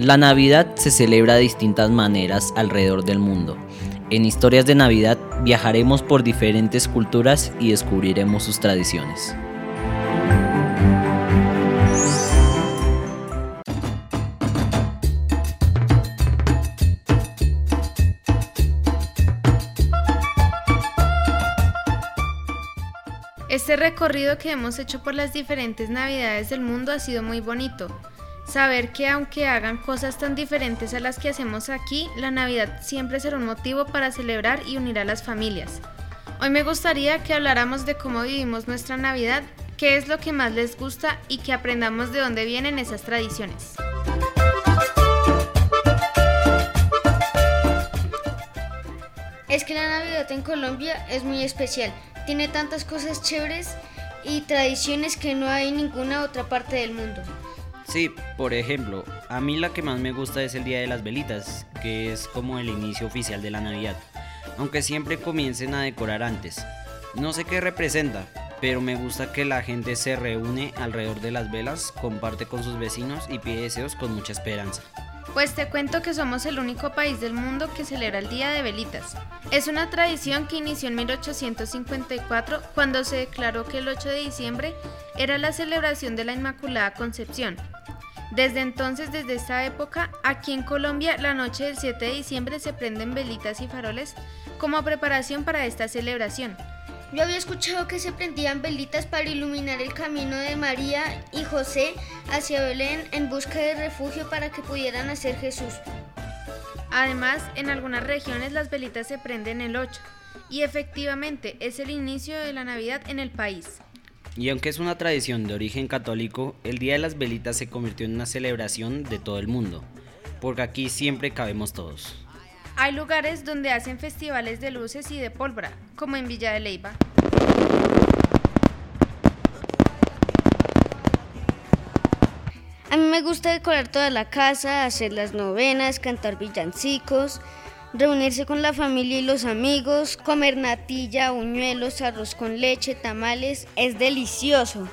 La Navidad se celebra de distintas maneras alrededor del mundo. En Historias de Navidad viajaremos por diferentes culturas y descubriremos sus tradiciones. Este recorrido que hemos hecho por las diferentes navidades del mundo ha sido muy bonito. Saber que aunque hagan cosas tan diferentes a las que hacemos aquí, la Navidad siempre será un motivo para celebrar y unir a las familias. Hoy me gustaría que habláramos de cómo vivimos nuestra Navidad, qué es lo que más les gusta y que aprendamos de dónde vienen esas tradiciones. Es que la Navidad en Colombia es muy especial, tiene tantas cosas chéveres y tradiciones que no hay en ninguna otra parte del mundo. Sí, por ejemplo, a mí la que más me gusta es el Día de las Velitas, que es como el inicio oficial de la Navidad, aunque siempre comiencen a decorar antes. No sé qué representa, pero me gusta que la gente se reúne alrededor de las velas, comparte con sus vecinos y pide deseos con mucha esperanza. Pues te cuento que somos el único país del mundo que celebra el Día de Velitas. Es una tradición que inició en 1854 cuando se declaró que el 8 de diciembre era la celebración de la Inmaculada Concepción. Desde entonces, desde esta época, aquí en Colombia, la noche del 7 de diciembre se prenden velitas y faroles como preparación para esta celebración. Yo había escuchado que se prendían velitas para iluminar el camino de María y José hacia Belén en busca de refugio para que pudieran hacer Jesús. Además, en algunas regiones las velitas se prenden el 8 y efectivamente es el inicio de la Navidad en el país. Y aunque es una tradición de origen católico, el Día de las Velitas se convirtió en una celebración de todo el mundo, porque aquí siempre cabemos todos. Hay lugares donde hacen festivales de luces y de pólvora, como en Villa de Leyva. A mí me gusta decorar toda la casa, hacer las novenas, cantar villancicos, reunirse con la familia y los amigos, comer natilla, uñuelos, arroz con leche, tamales. Es delicioso.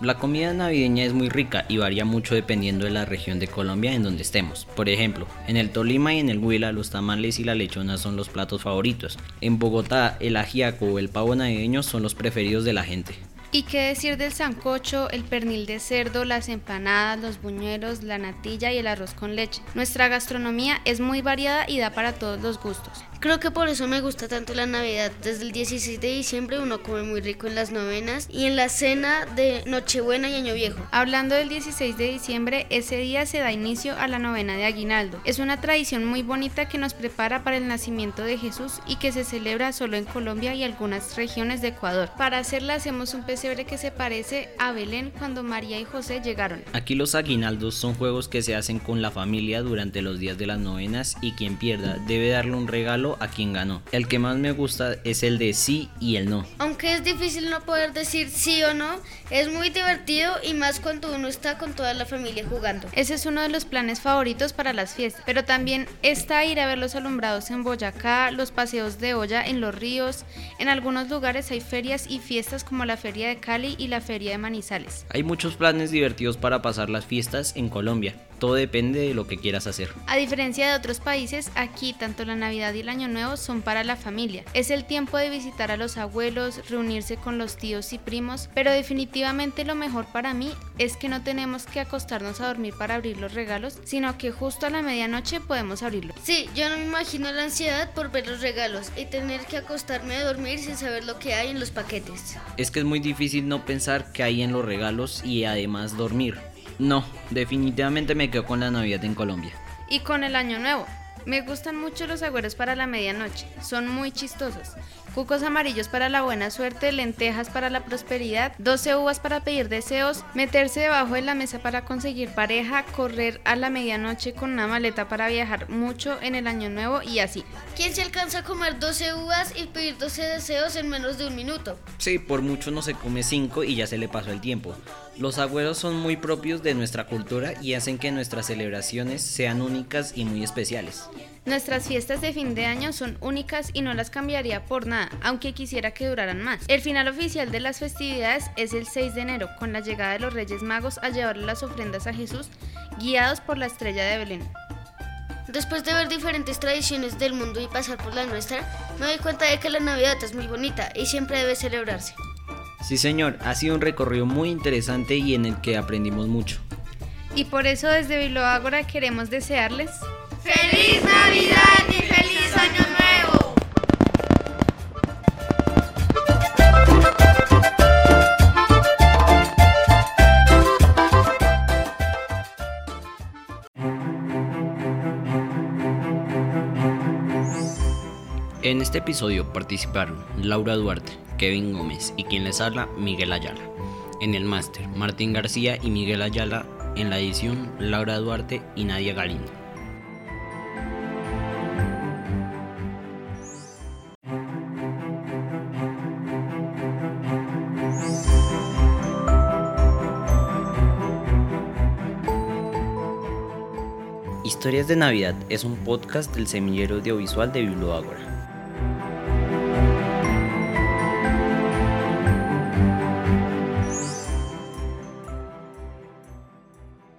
La comida navideña es muy rica y varía mucho dependiendo de la región de Colombia en donde estemos. Por ejemplo, en el Tolima y en el Huila los tamales y la lechona son los platos favoritos. En Bogotá el ajiaco o el pavo navideño son los preferidos de la gente. ¿Y qué decir del sancocho, el pernil de cerdo, las empanadas, los buñuelos, la natilla y el arroz con leche? Nuestra gastronomía es muy variada y da para todos los gustos. Creo que por eso me gusta tanto la Navidad. Desde el 16 de diciembre uno come muy rico en las novenas y en la cena de Nochebuena y Año Viejo. Hablando del 16 de diciembre, ese día se da inicio a la novena de Aguinaldo. Es una tradición muy bonita que nos prepara para el nacimiento de Jesús y que se celebra solo en Colombia y algunas regiones de Ecuador. Para hacerla hacemos un pesebre que se parece a Belén cuando María y José llegaron. Aquí los aguinaldos son juegos que se hacen con la familia durante los días de las novenas y quien pierda debe darle un regalo a quien ganó. El que más me gusta es el de sí y el no. Aunque es difícil no poder decir sí o no, es muy divertido y más cuando uno está con toda la familia jugando. Ese es uno de los planes favoritos para las fiestas, pero también está ir a ver los alumbrados en Boyacá, los paseos de olla en los ríos. En algunos lugares hay ferias y fiestas como la Feria de Cali y la Feria de Manizales. Hay muchos planes divertidos para pasar las fiestas en Colombia. Todo depende de lo que quieras hacer. A diferencia de otros países, aquí tanto la Navidad y el Año Nuevo son para la familia. Es el tiempo de visitar a los abuelos, reunirse con los tíos y primos, pero definitivamente lo mejor para mí es que no tenemos que acostarnos a dormir para abrir los regalos, sino que justo a la medianoche podemos abrirlos. Sí, yo no me imagino la ansiedad por ver los regalos y tener que acostarme a dormir sin saber lo que hay en los paquetes. Es que es muy difícil no pensar que hay en los regalos y además dormir. No, definitivamente me quedo con la Navidad en Colombia. Y con el Año Nuevo. Me gustan mucho los agüeros para la medianoche, son muy chistosos. Cucos amarillos para la buena suerte, lentejas para la prosperidad, 12 uvas para pedir deseos, meterse debajo de la mesa para conseguir pareja, correr a la medianoche con una maleta para viajar mucho en el año nuevo y así. ¿Quién se alcanza a comer 12 uvas y pedir 12 deseos en menos de un minuto? Sí, por mucho no se come 5 y ya se le pasó el tiempo. Los agüeros son muy propios de nuestra cultura y hacen que nuestras celebraciones sean únicas y muy especiales. Nuestras fiestas de fin de año son únicas y no las cambiaría por nada, aunque quisiera que duraran más. El final oficial de las festividades es el 6 de enero, con la llegada de los Reyes Magos a llevarle las ofrendas a Jesús, guiados por la estrella de Belén. Después de ver diferentes tradiciones del mundo y pasar por la nuestra, me doy cuenta de que la Navidad es muy bonita y siempre debe celebrarse. Sí, señor, ha sido un recorrido muy interesante y en el que aprendimos mucho. Y por eso desde Biloágora queremos desearles ¡Feliz Navidad y feliz Año Nuevo! En este episodio participaron Laura Duarte, Kevin Gómez y quien les habla, Miguel Ayala. En el máster, Martín García y Miguel Ayala. En la edición, Laura Duarte y Nadia Galindo. Historias de Navidad es un podcast del semillero audiovisual de Biblioágora.